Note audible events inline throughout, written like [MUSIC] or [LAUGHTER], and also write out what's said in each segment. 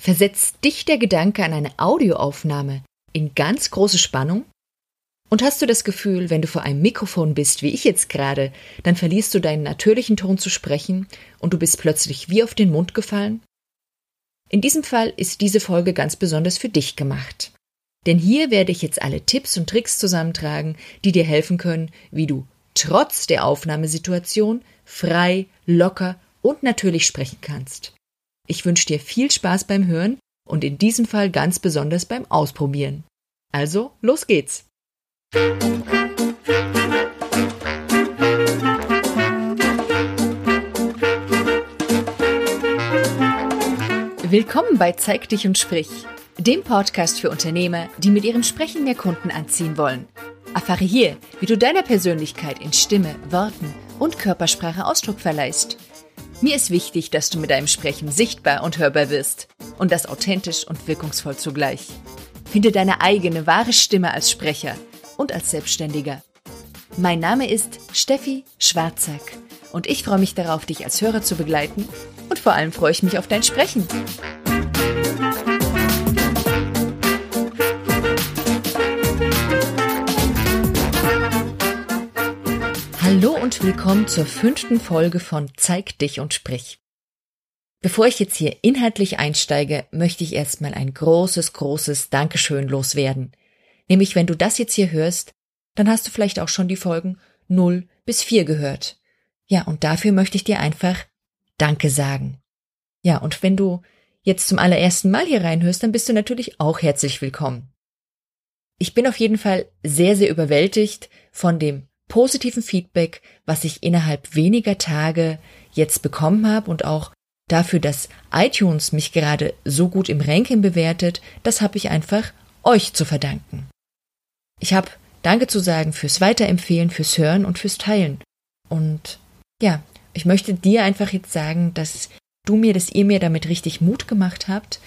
Versetzt dich der Gedanke an eine Audioaufnahme in ganz große Spannung? Und hast du das Gefühl, wenn du vor einem Mikrofon bist, wie ich jetzt gerade, dann verlierst du deinen natürlichen Ton zu sprechen und du bist plötzlich wie auf den Mund gefallen? In diesem Fall ist diese Folge ganz besonders für dich gemacht. Denn hier werde ich jetzt alle Tipps und Tricks zusammentragen, die dir helfen können, wie du trotz der Aufnahmesituation frei, locker und natürlich sprechen kannst. Ich wünsche dir viel Spaß beim Hören und in diesem Fall ganz besonders beim Ausprobieren. Also, los geht's! Willkommen bei Zeig dich und sprich, dem Podcast für Unternehmer, die mit ihrem Sprechen mehr Kunden anziehen wollen. Erfahre hier, wie du deiner Persönlichkeit in Stimme, Worten und Körpersprache Ausdruck verleihst. Mir ist wichtig, dass du mit deinem Sprechen sichtbar und hörbar wirst und das authentisch und wirkungsvoll zugleich. Finde deine eigene wahre Stimme als Sprecher und als Selbstständiger. Mein Name ist Steffi Schwarzack und ich freue mich darauf, dich als Hörer zu begleiten und vor allem freue ich mich auf dein Sprechen. Willkommen zur fünften Folge von Zeig dich und sprich. Bevor ich jetzt hier inhaltlich einsteige, möchte ich erstmal ein großes, großes Dankeschön loswerden. Nämlich, wenn du das jetzt hier hörst, dann hast du vielleicht auch schon die Folgen 0 bis 4 gehört. Ja, und dafür möchte ich dir einfach Danke sagen. Ja, und wenn du jetzt zum allerersten Mal hier reinhörst, dann bist du natürlich auch herzlich willkommen. Ich bin auf jeden Fall sehr, sehr überwältigt von dem positiven Feedback, was ich innerhalb weniger Tage jetzt bekommen habe und auch dafür, dass iTunes mich gerade so gut im Ranking bewertet, das habe ich einfach euch zu verdanken. Ich habe Danke zu sagen fürs Weiterempfehlen, fürs Hören und fürs Teilen. Und ja, ich möchte dir einfach jetzt sagen, dass du mir, dass ihr mir damit richtig Mut gemacht habt.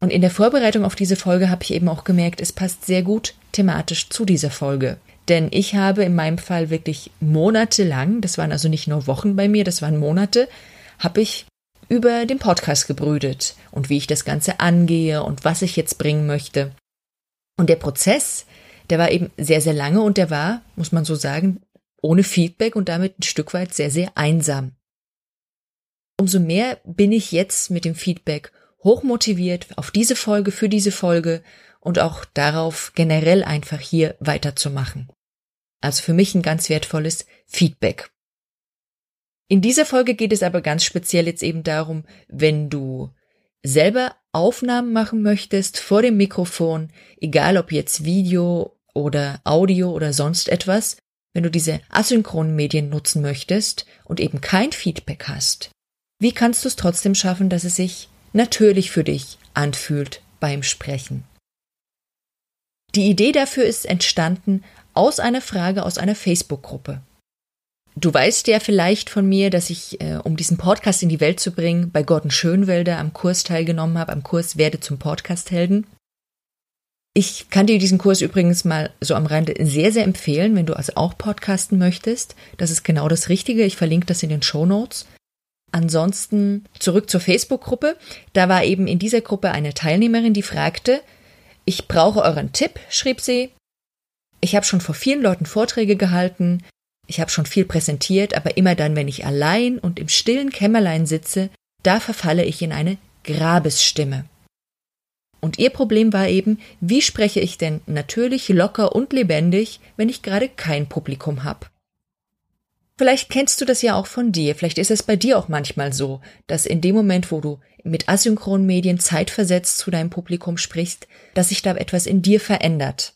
Und in der Vorbereitung auf diese Folge habe ich eben auch gemerkt, es passt sehr gut thematisch zu dieser Folge. Denn ich habe in meinem Fall wirklich monatelang, das waren also nicht nur Wochen bei mir, das waren Monate, habe ich über den Podcast gebrütet und wie ich das Ganze angehe und was ich jetzt bringen möchte. Und der Prozess, der war eben sehr, sehr lange und der war, muss man so sagen, ohne Feedback und damit ein Stück weit sehr, sehr einsam. Umso mehr bin ich jetzt mit dem Feedback hochmotiviert auf diese Folge, für diese Folge und auch darauf generell einfach hier weiterzumachen. Also für mich ein ganz wertvolles Feedback. In dieser Folge geht es aber ganz speziell jetzt eben darum, wenn du selber Aufnahmen machen möchtest vor dem Mikrofon, egal ob jetzt Video oder Audio oder sonst etwas, wenn du diese asynchronen Medien nutzen möchtest und eben kein Feedback hast, wie kannst du es trotzdem schaffen, dass es sich natürlich für dich anfühlt beim Sprechen? Die Idee dafür ist entstanden aus einer Frage aus einer Facebook-Gruppe. Du weißt ja vielleicht von mir, dass ich, äh, um diesen Podcast in die Welt zu bringen, bei Gordon Schönwelder am Kurs teilgenommen habe, am Kurs Werde zum Podcast-Helden. Ich kann dir diesen Kurs übrigens mal so am Rande sehr, sehr empfehlen, wenn du also auch podcasten möchtest. Das ist genau das Richtige. Ich verlinke das in den Show Notes. Ansonsten zurück zur Facebook-Gruppe. Da war eben in dieser Gruppe eine Teilnehmerin, die fragte, ich brauche euren Tipp, schrieb sie. Ich habe schon vor vielen Leuten Vorträge gehalten, ich habe schon viel präsentiert, aber immer dann, wenn ich allein und im stillen Kämmerlein sitze, da verfalle ich in eine Grabesstimme. Und ihr Problem war eben, wie spreche ich denn natürlich, locker und lebendig, wenn ich gerade kein Publikum habe? Vielleicht kennst du das ja auch von dir, vielleicht ist es bei dir auch manchmal so, dass in dem Moment, wo du mit asynchronen Medien zeitversetzt zu deinem Publikum sprichst, dass sich da etwas in dir verändert.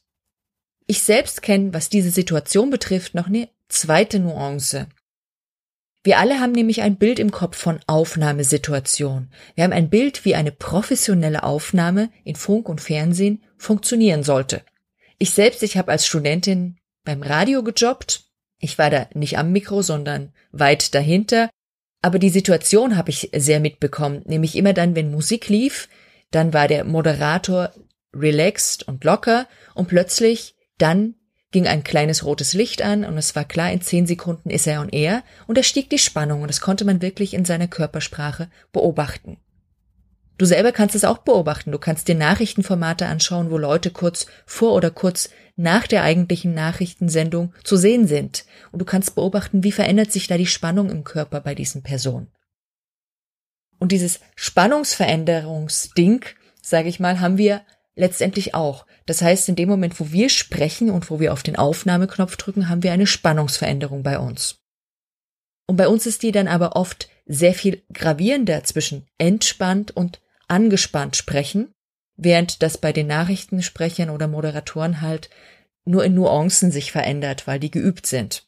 Ich selbst kenne, was diese Situation betrifft, noch eine zweite Nuance. Wir alle haben nämlich ein Bild im Kopf von Aufnahmesituation. Wir haben ein Bild, wie eine professionelle Aufnahme in Funk und Fernsehen funktionieren sollte. Ich selbst, ich habe als Studentin beim Radio gejobbt. Ich war da nicht am Mikro, sondern weit dahinter. Aber die Situation habe ich sehr mitbekommen, nämlich immer dann, wenn Musik lief, dann war der Moderator relaxed und locker und plötzlich dann ging ein kleines rotes Licht an und es war klar, in zehn Sekunden ist er on air und da stieg die Spannung und das konnte man wirklich in seiner Körpersprache beobachten. Du selber kannst es auch beobachten. Du kannst dir Nachrichtenformate anschauen, wo Leute kurz vor oder kurz nach der eigentlichen Nachrichtensendung zu sehen sind. Und du kannst beobachten, wie verändert sich da die Spannung im Körper bei diesen Personen. Und dieses Spannungsveränderungsding, sage ich mal, haben wir letztendlich auch. Das heißt, in dem Moment, wo wir sprechen und wo wir auf den Aufnahmeknopf drücken, haben wir eine Spannungsveränderung bei uns. Und bei uns ist die dann aber oft sehr viel gravierender zwischen entspannt und angespannt sprechen, während das bei den Nachrichtensprechern oder Moderatoren halt nur in Nuancen sich verändert, weil die geübt sind.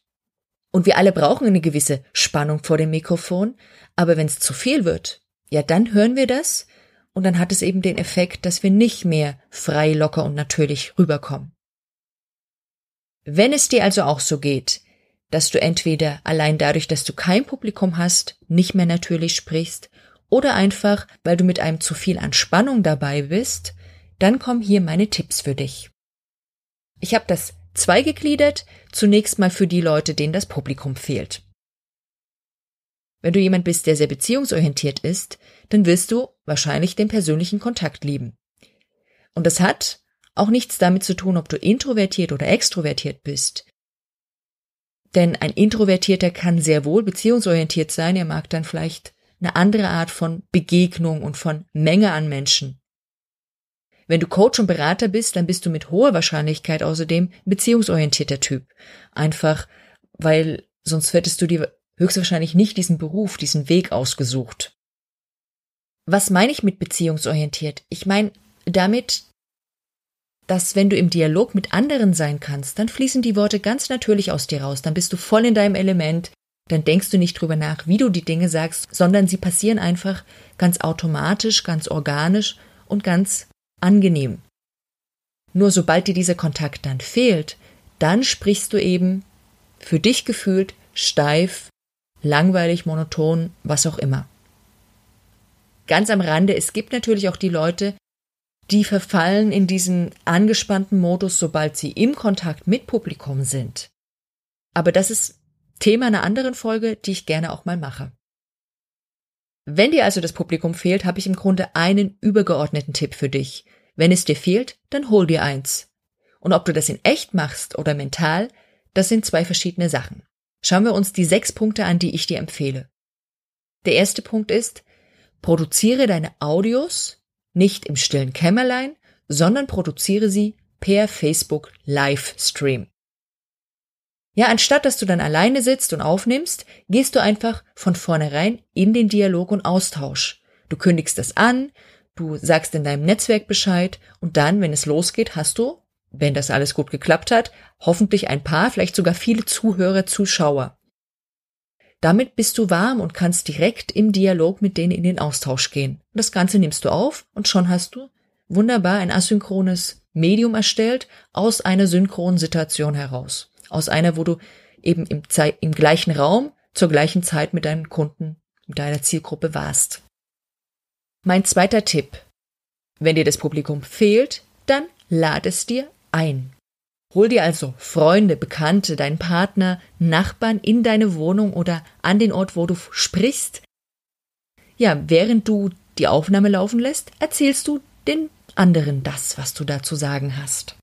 Und wir alle brauchen eine gewisse Spannung vor dem Mikrofon, aber wenn es zu viel wird, ja, dann hören wir das und dann hat es eben den Effekt, dass wir nicht mehr frei, locker und natürlich rüberkommen. Wenn es dir also auch so geht, dass du entweder allein dadurch, dass du kein Publikum hast, nicht mehr natürlich sprichst, oder einfach, weil du mit einem zu viel an Spannung dabei bist, dann kommen hier meine Tipps für dich. Ich habe das zweigegliedert, zunächst mal für die Leute, denen das Publikum fehlt. Wenn du jemand bist, der sehr beziehungsorientiert ist, dann wirst du wahrscheinlich den persönlichen Kontakt lieben. Und das hat auch nichts damit zu tun, ob du introvertiert oder extrovertiert bist. Denn ein Introvertierter kann sehr wohl beziehungsorientiert sein, er mag dann vielleicht eine andere Art von Begegnung und von Menge an Menschen. Wenn du Coach und Berater bist, dann bist du mit hoher Wahrscheinlichkeit außerdem beziehungsorientierter Typ. Einfach, weil sonst hättest du dir höchstwahrscheinlich nicht diesen Beruf, diesen Weg ausgesucht. Was meine ich mit beziehungsorientiert? Ich meine damit, dass wenn du im Dialog mit anderen sein kannst, dann fließen die Worte ganz natürlich aus dir raus, dann bist du voll in deinem Element, dann denkst du nicht drüber nach, wie du die Dinge sagst, sondern sie passieren einfach ganz automatisch, ganz organisch und ganz angenehm. Nur sobald dir dieser Kontakt dann fehlt, dann sprichst du eben für dich gefühlt steif, langweilig, monoton, was auch immer. Ganz am Rande, es gibt natürlich auch die Leute, die verfallen in diesen angespannten Modus, sobald sie im Kontakt mit Publikum sind. Aber das ist Thema einer anderen Folge, die ich gerne auch mal mache. Wenn dir also das Publikum fehlt, habe ich im Grunde einen übergeordneten Tipp für dich. Wenn es dir fehlt, dann hol dir eins. Und ob du das in echt machst oder mental, das sind zwei verschiedene Sachen. Schauen wir uns die sechs Punkte an, die ich dir empfehle. Der erste Punkt ist, produziere deine Audios nicht im stillen Kämmerlein, sondern produziere sie per Facebook Livestream. Ja, anstatt dass du dann alleine sitzt und aufnimmst, gehst du einfach von vornherein in den Dialog und Austausch. Du kündigst das an, du sagst in deinem Netzwerk Bescheid und dann, wenn es losgeht, hast du, wenn das alles gut geklappt hat, hoffentlich ein paar, vielleicht sogar viele Zuhörer, Zuschauer. Damit bist du warm und kannst direkt im Dialog mit denen in den Austausch gehen. Das Ganze nimmst du auf und schon hast du wunderbar ein asynchrones Medium erstellt aus einer synchronen Situation heraus aus einer, wo du eben im, Ze im gleichen Raum zur gleichen Zeit mit deinen Kunden, mit deiner Zielgruppe warst. Mein zweiter Tipp. Wenn dir das Publikum fehlt, dann lad es dir ein. Hol dir also Freunde, Bekannte, deinen Partner, Nachbarn in deine Wohnung oder an den Ort, wo du sprichst. Ja, während du die Aufnahme laufen lässt, erzählst du den anderen das, was du da zu sagen hast.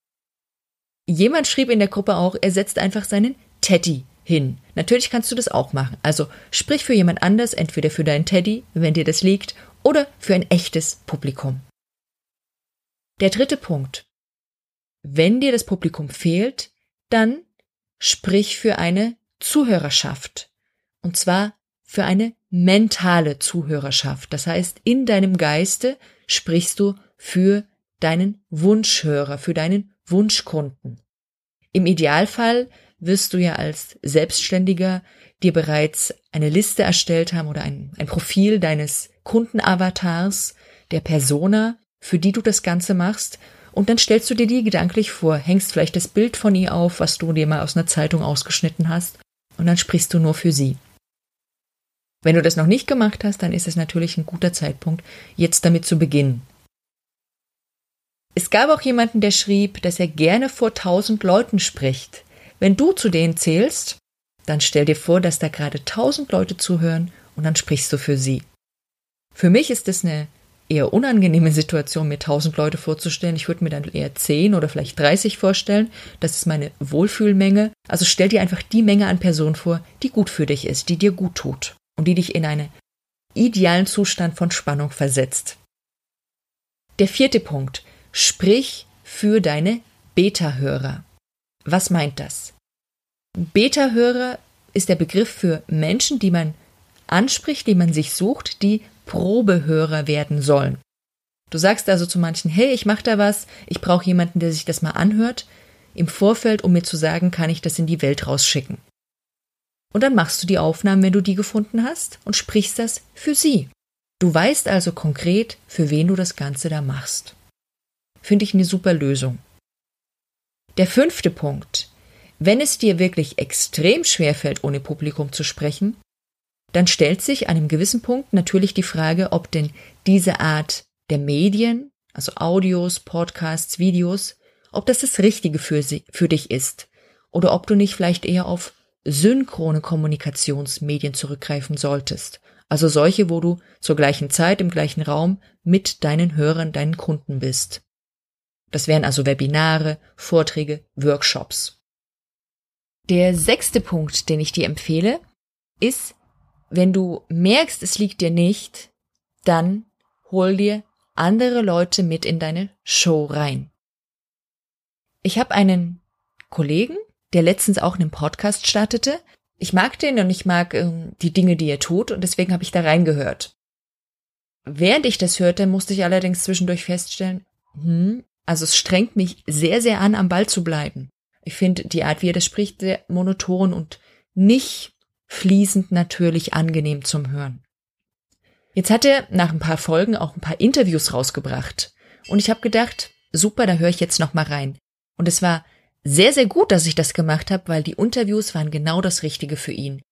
Jemand schrieb in der Gruppe auch, er setzt einfach seinen Teddy hin. Natürlich kannst du das auch machen. Also sprich für jemand anders, entweder für deinen Teddy, wenn dir das liegt, oder für ein echtes Publikum. Der dritte Punkt. Wenn dir das Publikum fehlt, dann sprich für eine Zuhörerschaft. Und zwar für eine mentale Zuhörerschaft. Das heißt, in deinem Geiste sprichst du für deinen Wunschhörer, für deinen Wunschkunden. Im Idealfall wirst du ja als Selbstständiger dir bereits eine Liste erstellt haben oder ein, ein Profil deines Kundenavatars, der Persona, für die du das Ganze machst, und dann stellst du dir die gedanklich vor, hängst vielleicht das Bild von ihr auf, was du dir mal aus einer Zeitung ausgeschnitten hast, und dann sprichst du nur für sie. Wenn du das noch nicht gemacht hast, dann ist es natürlich ein guter Zeitpunkt, jetzt damit zu beginnen. Es gab auch jemanden, der schrieb, dass er gerne vor tausend Leuten spricht. Wenn du zu denen zählst, dann stell dir vor, dass da gerade tausend Leute zuhören und dann sprichst du für sie. Für mich ist es eine eher unangenehme Situation, mir tausend Leute vorzustellen. Ich würde mir dann eher zehn oder vielleicht dreißig vorstellen. Das ist meine Wohlfühlmenge. Also stell dir einfach die Menge an Personen vor, die gut für dich ist, die dir gut tut und die dich in einen idealen Zustand von Spannung versetzt. Der vierte Punkt. Sprich für deine Beta-Hörer. Was meint das? Beta-Hörer ist der Begriff für Menschen, die man anspricht, die man sich sucht, die Probehörer werden sollen. Du sagst also zu manchen, hey, ich mache da was, ich brauche jemanden, der sich das mal anhört, im Vorfeld, um mir zu sagen, kann ich das in die Welt rausschicken. Und dann machst du die Aufnahmen, wenn du die gefunden hast, und sprichst das für sie. Du weißt also konkret, für wen du das Ganze da machst. Finde ich eine super Lösung. Der fünfte Punkt. Wenn es dir wirklich extrem schwer fällt, ohne Publikum zu sprechen, dann stellt sich an einem gewissen Punkt natürlich die Frage, ob denn diese Art der Medien, also Audios, Podcasts, Videos, ob das das Richtige für, sie, für dich ist oder ob du nicht vielleicht eher auf synchrone Kommunikationsmedien zurückgreifen solltest, also solche, wo du zur gleichen Zeit im gleichen Raum mit deinen Hörern, deinen Kunden bist. Das wären also Webinare, Vorträge, Workshops. Der sechste Punkt, den ich dir empfehle, ist wenn du merkst, es liegt dir nicht, dann hol dir andere Leute mit in deine Show rein. Ich habe einen Kollegen, der letztens auch einen Podcast startete. Ich mag den und ich mag äh, die Dinge, die er tut und deswegen habe ich da reingehört. Während ich das hörte, musste ich allerdings zwischendurch feststellen, hm, also es strengt mich sehr, sehr an, am Ball zu bleiben. Ich finde die Art, wie er das spricht, sehr monoton und nicht fließend natürlich angenehm zum Hören. Jetzt hat er nach ein paar Folgen auch ein paar Interviews rausgebracht. Und ich habe gedacht, super, da höre ich jetzt noch mal rein. Und es war sehr, sehr gut, dass ich das gemacht habe, weil die Interviews waren genau das Richtige für ihn.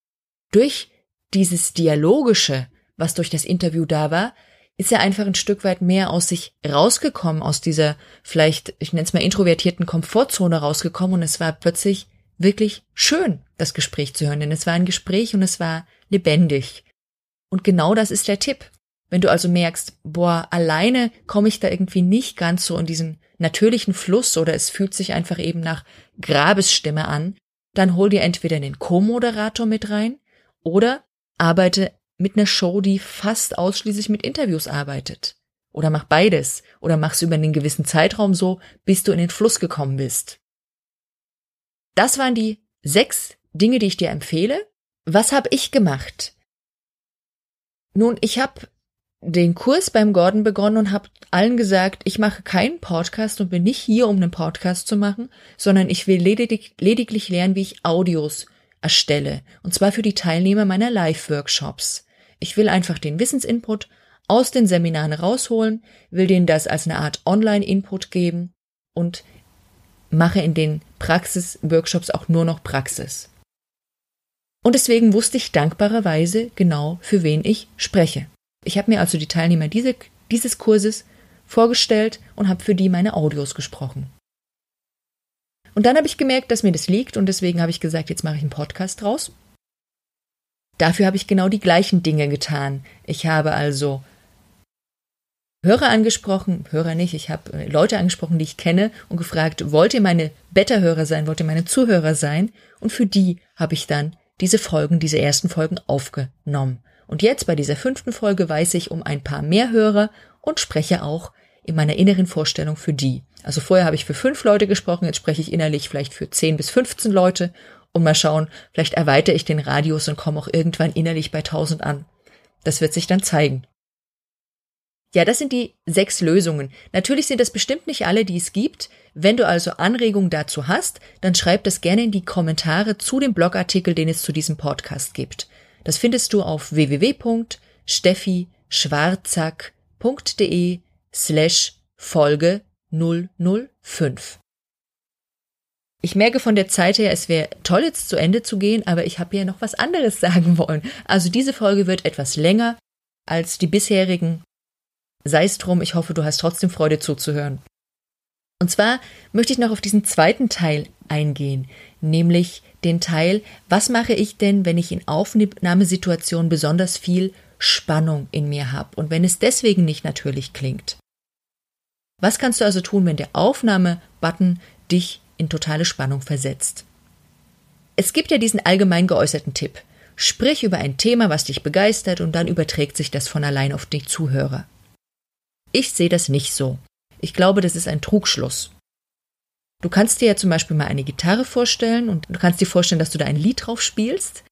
Durch dieses Dialogische, was durch das Interview da war, ist er einfach ein Stück weit mehr aus sich rausgekommen, aus dieser vielleicht, ich nenne es mal introvertierten Komfortzone rausgekommen und es war plötzlich wirklich schön, das Gespräch zu hören, denn es war ein Gespräch und es war lebendig. Und genau das ist der Tipp. Wenn du also merkst, boah, alleine komme ich da irgendwie nicht ganz so in diesen natürlichen Fluss oder es fühlt sich einfach eben nach Grabesstimme an, dann hol dir entweder den Co-Moderator mit rein oder arbeite mit einer Show, die fast ausschließlich mit Interviews arbeitet. Oder mach beides. Oder mach's über einen gewissen Zeitraum so, bis du in den Fluss gekommen bist. Das waren die sechs Dinge, die ich dir empfehle. Was habe ich gemacht? Nun, ich habe den Kurs beim Gordon begonnen und habe allen gesagt, ich mache keinen Podcast und bin nicht hier, um einen Podcast zu machen, sondern ich will ledig lediglich lernen, wie ich Audios erstelle. Und zwar für die Teilnehmer meiner Live-Workshops. Ich will einfach den Wissensinput aus den Seminaren rausholen, will denen das als eine Art Online-Input geben und mache in den Praxis-Workshops auch nur noch Praxis. Und deswegen wusste ich dankbarerweise genau, für wen ich spreche. Ich habe mir also die Teilnehmer diese, dieses Kurses vorgestellt und habe für die meine Audios gesprochen. Und dann habe ich gemerkt, dass mir das liegt und deswegen habe ich gesagt, jetzt mache ich einen Podcast draus. Dafür habe ich genau die gleichen Dinge getan. Ich habe also Hörer angesprochen, Hörer nicht, ich habe äh, Leute angesprochen, die ich kenne und gefragt, wollt ihr meine Beta-Hörer sein, wollt ihr meine Zuhörer sein? Und für die habe ich dann diese Folgen, diese ersten Folgen aufgenommen. Und jetzt bei dieser fünften Folge weiß ich um ein paar mehr Hörer und spreche auch in meiner inneren Vorstellung für die. Also vorher habe ich für fünf Leute gesprochen, jetzt spreche ich innerlich vielleicht für zehn bis 15 Leute und mal schauen, vielleicht erweitere ich den Radius und komme auch irgendwann innerlich bei tausend an. Das wird sich dann zeigen. Ja, das sind die sechs Lösungen. Natürlich sind das bestimmt nicht alle, die es gibt. Wenn du also Anregungen dazu hast, dann schreib das gerne in die Kommentare zu dem Blogartikel, den es zu diesem Podcast gibt. Das findest du auf www.steffischwarzack.de slash Folge 005. Ich merke von der Zeit her, es wäre toll jetzt zu Ende zu gehen, aber ich habe ja noch was anderes [LAUGHS] sagen wollen. Also diese Folge wird etwas länger als die bisherigen Sei es drum, ich hoffe, du hast trotzdem Freude zuzuhören. Und zwar möchte ich noch auf diesen zweiten Teil eingehen, nämlich den Teil, was mache ich denn, wenn ich in Aufnahmesituationen besonders viel Spannung in mir habe und wenn es deswegen nicht natürlich klingt. Was kannst du also tun, wenn der Aufnahme-Button dich in totale Spannung versetzt? Es gibt ja diesen allgemein geäußerten Tipp. Sprich über ein Thema, was dich begeistert, und dann überträgt sich das von allein auf die Zuhörer. Ich sehe das nicht so. Ich glaube, das ist ein Trugschluss. Du kannst dir ja zum Beispiel mal eine Gitarre vorstellen und du kannst dir vorstellen, dass du da ein Lied drauf spielst.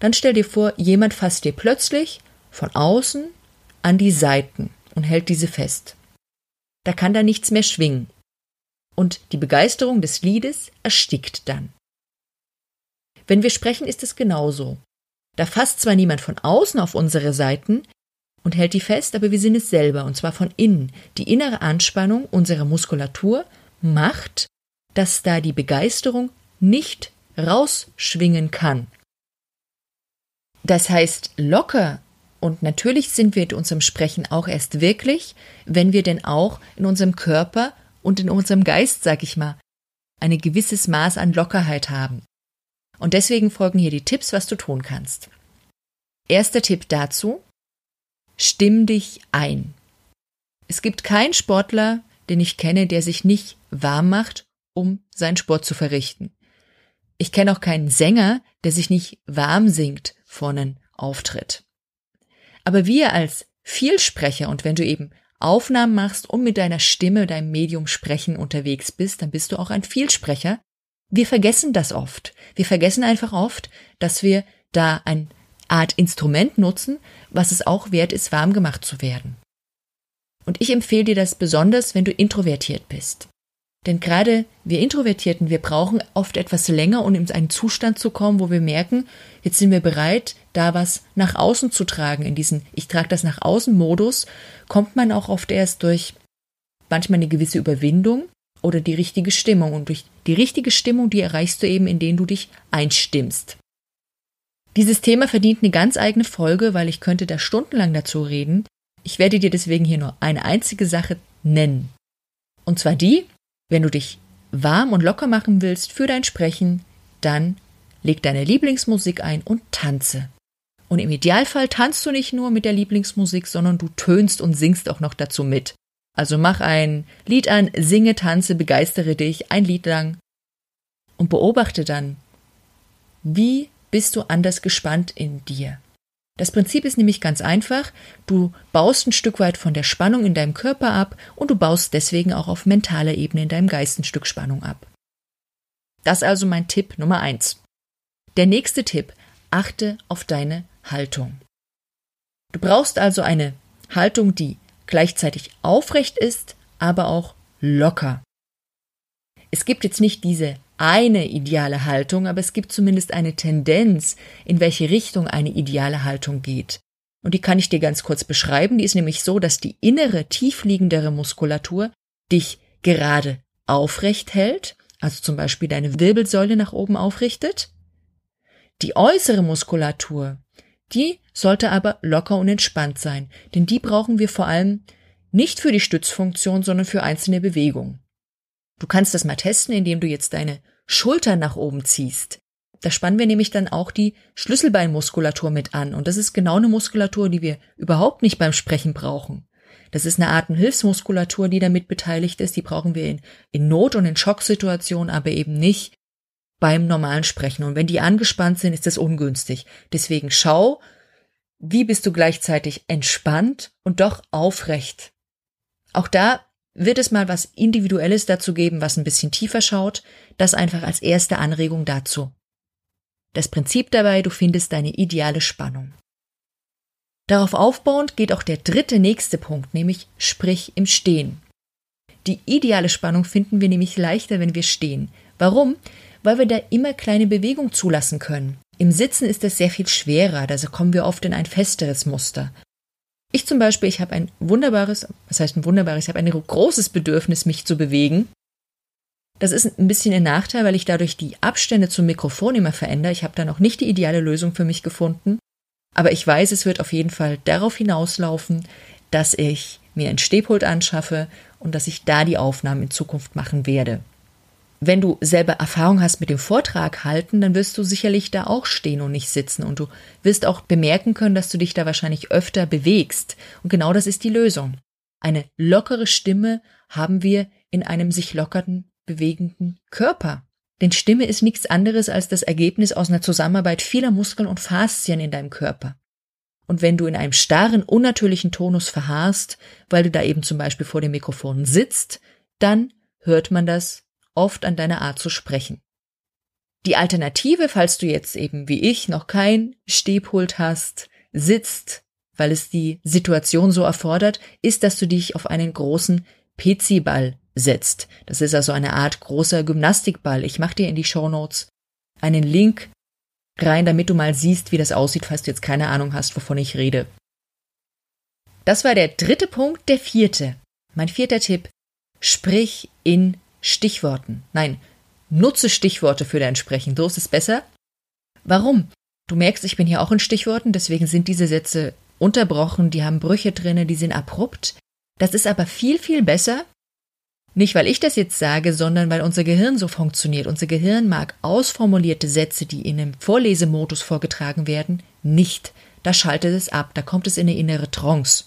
Dann stell dir vor, jemand fasst dir plötzlich von außen an die Seiten und hält diese fest. Da kann da nichts mehr schwingen. Und die Begeisterung des Liedes erstickt dann. Wenn wir sprechen, ist es genauso. Da fasst zwar niemand von außen auf unsere Seiten und hält die fest, aber wir sind es selber, und zwar von innen. Die innere Anspannung unserer Muskulatur macht, dass da die Begeisterung nicht rausschwingen kann. Das heißt, locker und natürlich sind wir in unserem Sprechen auch erst wirklich, wenn wir denn auch in unserem Körper und in unserem Geist, sag ich mal, ein gewisses Maß an Lockerheit haben. Und deswegen folgen hier die Tipps, was du tun kannst. Erster Tipp dazu, stimm dich ein. Es gibt keinen Sportler, den ich kenne, der sich nicht warm macht, um seinen Sport zu verrichten. Ich kenne auch keinen Sänger, der sich nicht warm singt vor einem Auftritt. Aber wir als Vielsprecher und wenn du eben Aufnahmen machst und mit deiner Stimme, deinem Medium sprechen unterwegs bist, dann bist du auch ein Vielsprecher wir vergessen das oft. Wir vergessen einfach oft, dass wir da ein Art Instrument nutzen, was es auch wert ist, warm gemacht zu werden. Und ich empfehle dir das besonders, wenn du introvertiert bist. Denn gerade wir Introvertierten, wir brauchen oft etwas länger, um in einen Zustand zu kommen, wo wir merken, jetzt sind wir bereit, da was nach außen zu tragen. In diesen Ich trage das nach außen Modus kommt man auch oft erst durch manchmal eine gewisse Überwindung, oder die richtige Stimmung. Und durch die richtige Stimmung, die erreichst du eben, indem du dich einstimmst. Dieses Thema verdient eine ganz eigene Folge, weil ich könnte da stundenlang dazu reden. Ich werde dir deswegen hier nur eine einzige Sache nennen. Und zwar die, wenn du dich warm und locker machen willst für dein Sprechen, dann leg deine Lieblingsmusik ein und tanze. Und im Idealfall tanzt du nicht nur mit der Lieblingsmusik, sondern du tönst und singst auch noch dazu mit. Also mach ein Lied an, singe, tanze, begeistere dich ein Lied lang und beobachte dann, wie bist du anders gespannt in dir. Das Prinzip ist nämlich ganz einfach. Du baust ein Stück weit von der Spannung in deinem Körper ab und du baust deswegen auch auf mentaler Ebene in deinem Geist ein Stück Spannung ab. Das also mein Tipp Nummer eins. Der nächste Tipp. Achte auf deine Haltung. Du brauchst also eine Haltung, die gleichzeitig aufrecht ist, aber auch locker. Es gibt jetzt nicht diese eine ideale Haltung, aber es gibt zumindest eine Tendenz, in welche Richtung eine ideale Haltung geht. Und die kann ich dir ganz kurz beschreiben. Die ist nämlich so, dass die innere, tiefliegendere Muskulatur dich gerade aufrecht hält, also zum Beispiel deine Wirbelsäule nach oben aufrichtet. Die äußere Muskulatur die sollte aber locker und entspannt sein, denn die brauchen wir vor allem nicht für die Stützfunktion, sondern für einzelne Bewegungen. Du kannst das mal testen, indem du jetzt deine Schultern nach oben ziehst. Da spannen wir nämlich dann auch die Schlüsselbeinmuskulatur mit an. Und das ist genau eine Muskulatur, die wir überhaupt nicht beim Sprechen brauchen. Das ist eine Art Hilfsmuskulatur, die damit beteiligt ist. Die brauchen wir in, in Not- und in Schocksituationen, aber eben nicht beim normalen Sprechen. Und wenn die angespannt sind, ist das ungünstig. Deswegen schau, wie bist du gleichzeitig entspannt und doch aufrecht. Auch da wird es mal was Individuelles dazu geben, was ein bisschen tiefer schaut. Das einfach als erste Anregung dazu. Das Prinzip dabei, du findest deine ideale Spannung. Darauf aufbauend geht auch der dritte nächste Punkt, nämlich sprich im Stehen. Die ideale Spannung finden wir nämlich leichter, wenn wir stehen. Warum? weil wir da immer kleine Bewegung zulassen können. Im Sitzen ist es sehr viel schwerer, da kommen wir oft in ein festeres Muster. Ich zum Beispiel, ich habe ein wunderbares, was heißt ein wunderbares, ich habe ein großes Bedürfnis, mich zu bewegen. Das ist ein bisschen ein Nachteil, weil ich dadurch die Abstände zum Mikrofon immer verändere. Ich habe da noch nicht die ideale Lösung für mich gefunden. Aber ich weiß, es wird auf jeden Fall darauf hinauslaufen, dass ich mir ein Stehpult anschaffe und dass ich da die Aufnahmen in Zukunft machen werde. Wenn du selber Erfahrung hast mit dem Vortrag halten, dann wirst du sicherlich da auch stehen und nicht sitzen und du wirst auch bemerken können, dass du dich da wahrscheinlich öfter bewegst. Und genau das ist die Lösung. Eine lockere Stimme haben wir in einem sich lockernden, bewegenden Körper. Denn Stimme ist nichts anderes als das Ergebnis aus einer Zusammenarbeit vieler Muskeln und Faszien in deinem Körper. Und wenn du in einem starren, unnatürlichen Tonus verharrst, weil du da eben zum Beispiel vor dem Mikrofon sitzt, dann hört man das oft an deiner Art zu sprechen. Die Alternative, falls du jetzt eben wie ich noch kein Stehpult hast, sitzt, weil es die Situation so erfordert, ist, dass du dich auf einen großen PC-Ball setzt. Das ist also eine Art großer Gymnastikball. Ich mache dir in die Show Notes einen Link rein, damit du mal siehst, wie das aussieht, falls du jetzt keine Ahnung hast, wovon ich rede. Das war der dritte Punkt. Der vierte. Mein vierter Tipp. Sprich in Stichworten. Nein, nutze Stichworte für dein Sprechen. So ist es besser. Warum? Du merkst, ich bin hier auch in Stichworten, deswegen sind diese Sätze unterbrochen, die haben Brüche drinne, die sind abrupt. Das ist aber viel, viel besser. Nicht, weil ich das jetzt sage, sondern weil unser Gehirn so funktioniert. Unser Gehirn mag ausformulierte Sätze, die in einem Vorlesemodus vorgetragen werden, nicht. Da schaltet es ab, da kommt es in eine innere Trance.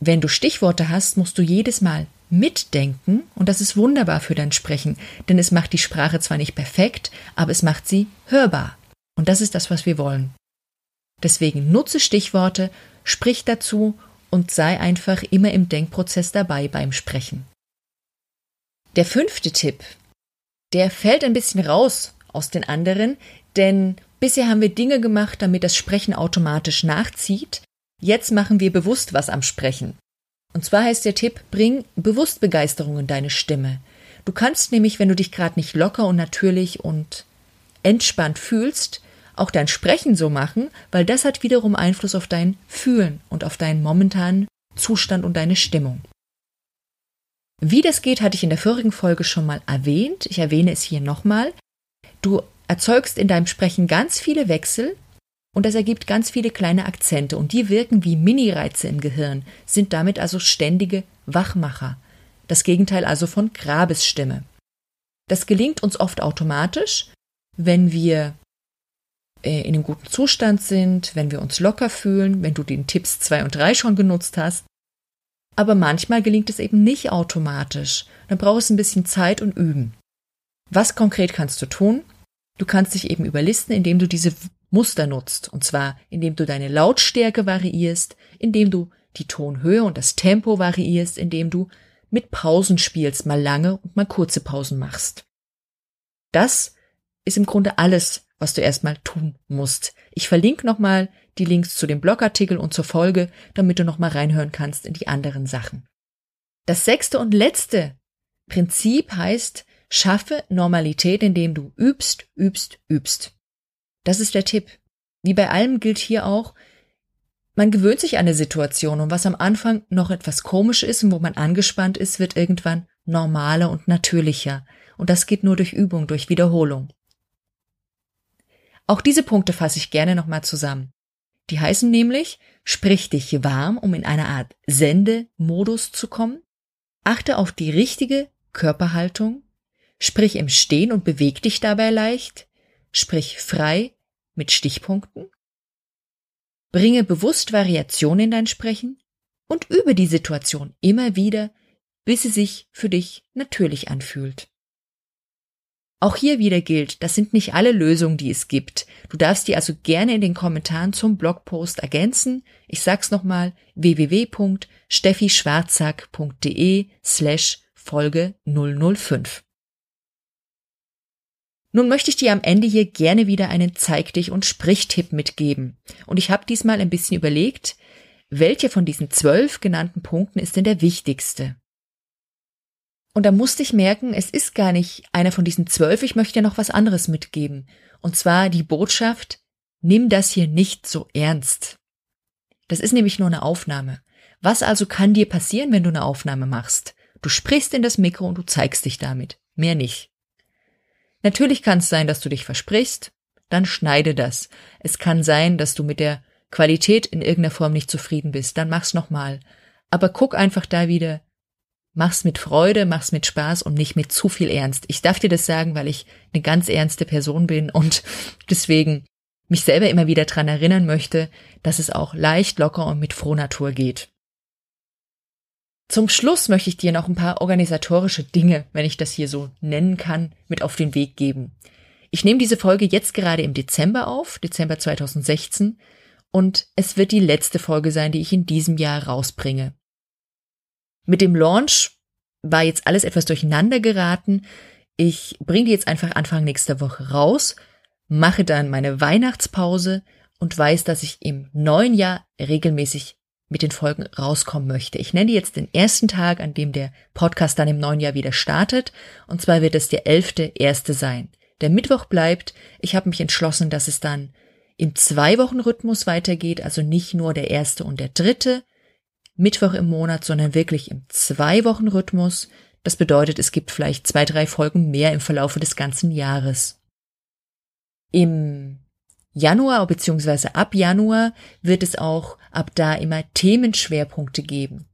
Wenn du Stichworte hast, musst du jedes Mal mitdenken und das ist wunderbar für dein Sprechen, denn es macht die Sprache zwar nicht perfekt, aber es macht sie hörbar. Und das ist das, was wir wollen. Deswegen nutze Stichworte, sprich dazu und sei einfach immer im Denkprozess dabei beim Sprechen. Der fünfte Tipp, der fällt ein bisschen raus aus den anderen, denn bisher haben wir Dinge gemacht, damit das Sprechen automatisch nachzieht. Jetzt machen wir bewusst was am Sprechen. Und zwar heißt der Tipp, bring bewusst Begeisterung in deine Stimme. Du kannst nämlich, wenn du dich gerade nicht locker und natürlich und entspannt fühlst, auch dein Sprechen so machen, weil das hat wiederum Einfluss auf dein Fühlen und auf deinen momentanen Zustand und deine Stimmung. Wie das geht, hatte ich in der vorigen Folge schon mal erwähnt. Ich erwähne es hier nochmal. Du erzeugst in deinem Sprechen ganz viele Wechsel und das ergibt ganz viele kleine Akzente und die wirken wie Mini-Reize im Gehirn, sind damit also ständige Wachmacher. Das Gegenteil also von Grabesstimme. Das gelingt uns oft automatisch, wenn wir äh, in einem guten Zustand sind, wenn wir uns locker fühlen, wenn du den Tipps 2 und 3 schon genutzt hast. Aber manchmal gelingt es eben nicht automatisch. Dann braucht es ein bisschen Zeit und Üben. Was konkret kannst du tun? Du kannst dich eben überlisten, indem du diese Muster nutzt, und zwar indem du deine Lautstärke variierst, indem du die Tonhöhe und das Tempo variierst, indem du mit Pausen spielst, mal lange und mal kurze Pausen machst. Das ist im Grunde alles, was du erstmal tun musst. Ich verlinke nochmal die Links zu dem Blogartikel und zur Folge, damit du nochmal reinhören kannst in die anderen Sachen. Das sechste und letzte Prinzip heißt, schaffe Normalität, indem du übst, übst, übst. Das ist der Tipp. Wie bei allem gilt hier auch, man gewöhnt sich an eine Situation und was am Anfang noch etwas komisch ist und wo man angespannt ist, wird irgendwann normaler und natürlicher. Und das geht nur durch Übung, durch Wiederholung. Auch diese Punkte fasse ich gerne nochmal zusammen. Die heißen nämlich, sprich dich warm, um in eine Art Sendemodus zu kommen, achte auf die richtige Körperhaltung, sprich im Stehen und beweg dich dabei leicht, sprich frei mit Stichpunkten, bringe bewusst Variation in dein Sprechen und übe die Situation immer wieder, bis sie sich für dich natürlich anfühlt. Auch hier wieder gilt, das sind nicht alle Lösungen, die es gibt. Du darfst die also gerne in den Kommentaren zum Blogpost ergänzen. Ich sag's nochmal, www.steffischwarzack.de slash Folge 005. Nun möchte ich dir am Ende hier gerne wieder einen Zeig dich und Sprich-Tipp mitgeben. Und ich habe diesmal ein bisschen überlegt, welche von diesen zwölf genannten Punkten ist denn der wichtigste? Und da musste ich merken, es ist gar nicht einer von diesen zwölf, ich möchte ja noch was anderes mitgeben. Und zwar die Botschaft, nimm das hier nicht so ernst. Das ist nämlich nur eine Aufnahme. Was also kann dir passieren, wenn du eine Aufnahme machst? Du sprichst in das Mikro und du zeigst dich damit. Mehr nicht. Natürlich kann es sein, dass du dich versprichst, dann schneide das. Es kann sein, dass du mit der Qualität in irgendeiner Form nicht zufrieden bist, dann mach's nochmal. Aber guck einfach da wieder, mach's mit Freude, mach's mit Spaß und nicht mit zu viel Ernst. Ich darf dir das sagen, weil ich eine ganz ernste Person bin und [LAUGHS] deswegen mich selber immer wieder dran erinnern möchte, dass es auch leicht, locker und mit Frohnatur geht. Zum Schluss möchte ich dir noch ein paar organisatorische Dinge, wenn ich das hier so nennen kann, mit auf den Weg geben. Ich nehme diese Folge jetzt gerade im Dezember auf, Dezember 2016, und es wird die letzte Folge sein, die ich in diesem Jahr rausbringe. Mit dem Launch war jetzt alles etwas durcheinander geraten. Ich bringe die jetzt einfach Anfang nächster Woche raus, mache dann meine Weihnachtspause und weiß, dass ich im neuen Jahr regelmäßig mit den Folgen rauskommen möchte. Ich nenne jetzt den ersten Tag, an dem der Podcast dann im neuen Jahr wieder startet. Und zwar wird es der elfte erste sein. Der Mittwoch bleibt. Ich habe mich entschlossen, dass es dann im Zwei-Wochen-Rhythmus weitergeht, also nicht nur der erste und der dritte Mittwoch im Monat, sondern wirklich im Zwei-Wochen-Rhythmus. Das bedeutet, es gibt vielleicht zwei, drei Folgen mehr im Verlaufe des ganzen Jahres. Im Januar bzw. ab Januar wird es auch ab da immer Themenschwerpunkte geben.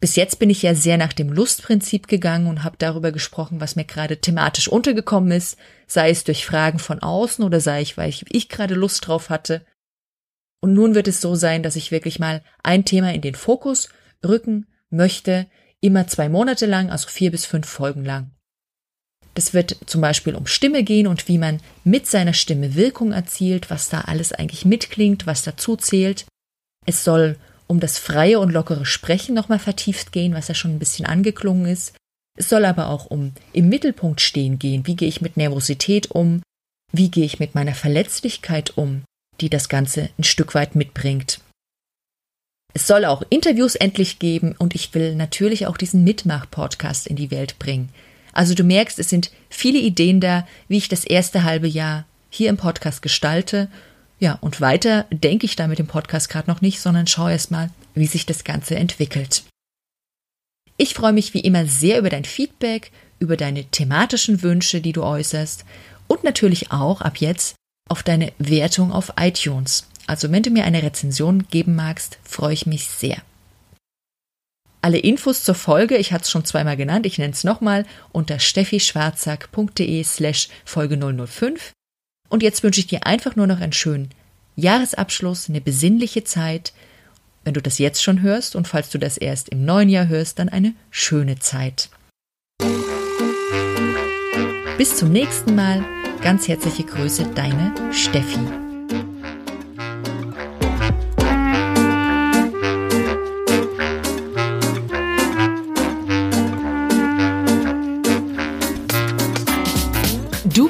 Bis jetzt bin ich ja sehr nach dem Lustprinzip gegangen und habe darüber gesprochen, was mir gerade thematisch untergekommen ist, sei es durch Fragen von außen oder sei ich, weil ich, ich gerade Lust drauf hatte. Und nun wird es so sein, dass ich wirklich mal ein Thema in den Fokus rücken möchte, immer zwei Monate lang, also vier bis fünf Folgen lang. Das wird zum Beispiel um Stimme gehen und wie man mit seiner Stimme Wirkung erzielt, was da alles eigentlich mitklingt, was dazu zählt. Es soll um das freie und lockere Sprechen nochmal vertieft gehen, was ja schon ein bisschen angeklungen ist. Es soll aber auch um im Mittelpunkt stehen gehen. Wie gehe ich mit Nervosität um? Wie gehe ich mit meiner Verletzlichkeit um, die das Ganze ein Stück weit mitbringt? Es soll auch Interviews endlich geben und ich will natürlich auch diesen Mitmach-Podcast in die Welt bringen. Also du merkst, es sind viele Ideen da, wie ich das erste halbe Jahr hier im Podcast gestalte ja, und weiter denke ich da mit dem Podcast gerade noch nicht, sondern schaue erst mal, wie sich das Ganze entwickelt. Ich freue mich wie immer sehr über dein Feedback, über deine thematischen Wünsche, die du äußerst und natürlich auch ab jetzt auf deine Wertung auf iTunes. Also wenn du mir eine Rezension geben magst, freue ich mich sehr. Alle Infos zur Folge, ich hatte es schon zweimal genannt, ich nenne es nochmal, unter steffischwarzack.de slash Folge 005 und jetzt wünsche ich dir einfach nur noch einen schönen Jahresabschluss, eine besinnliche Zeit. Wenn du das jetzt schon hörst und falls du das erst im neuen Jahr hörst, dann eine schöne Zeit. Bis zum nächsten Mal. Ganz herzliche Grüße, deine Steffi.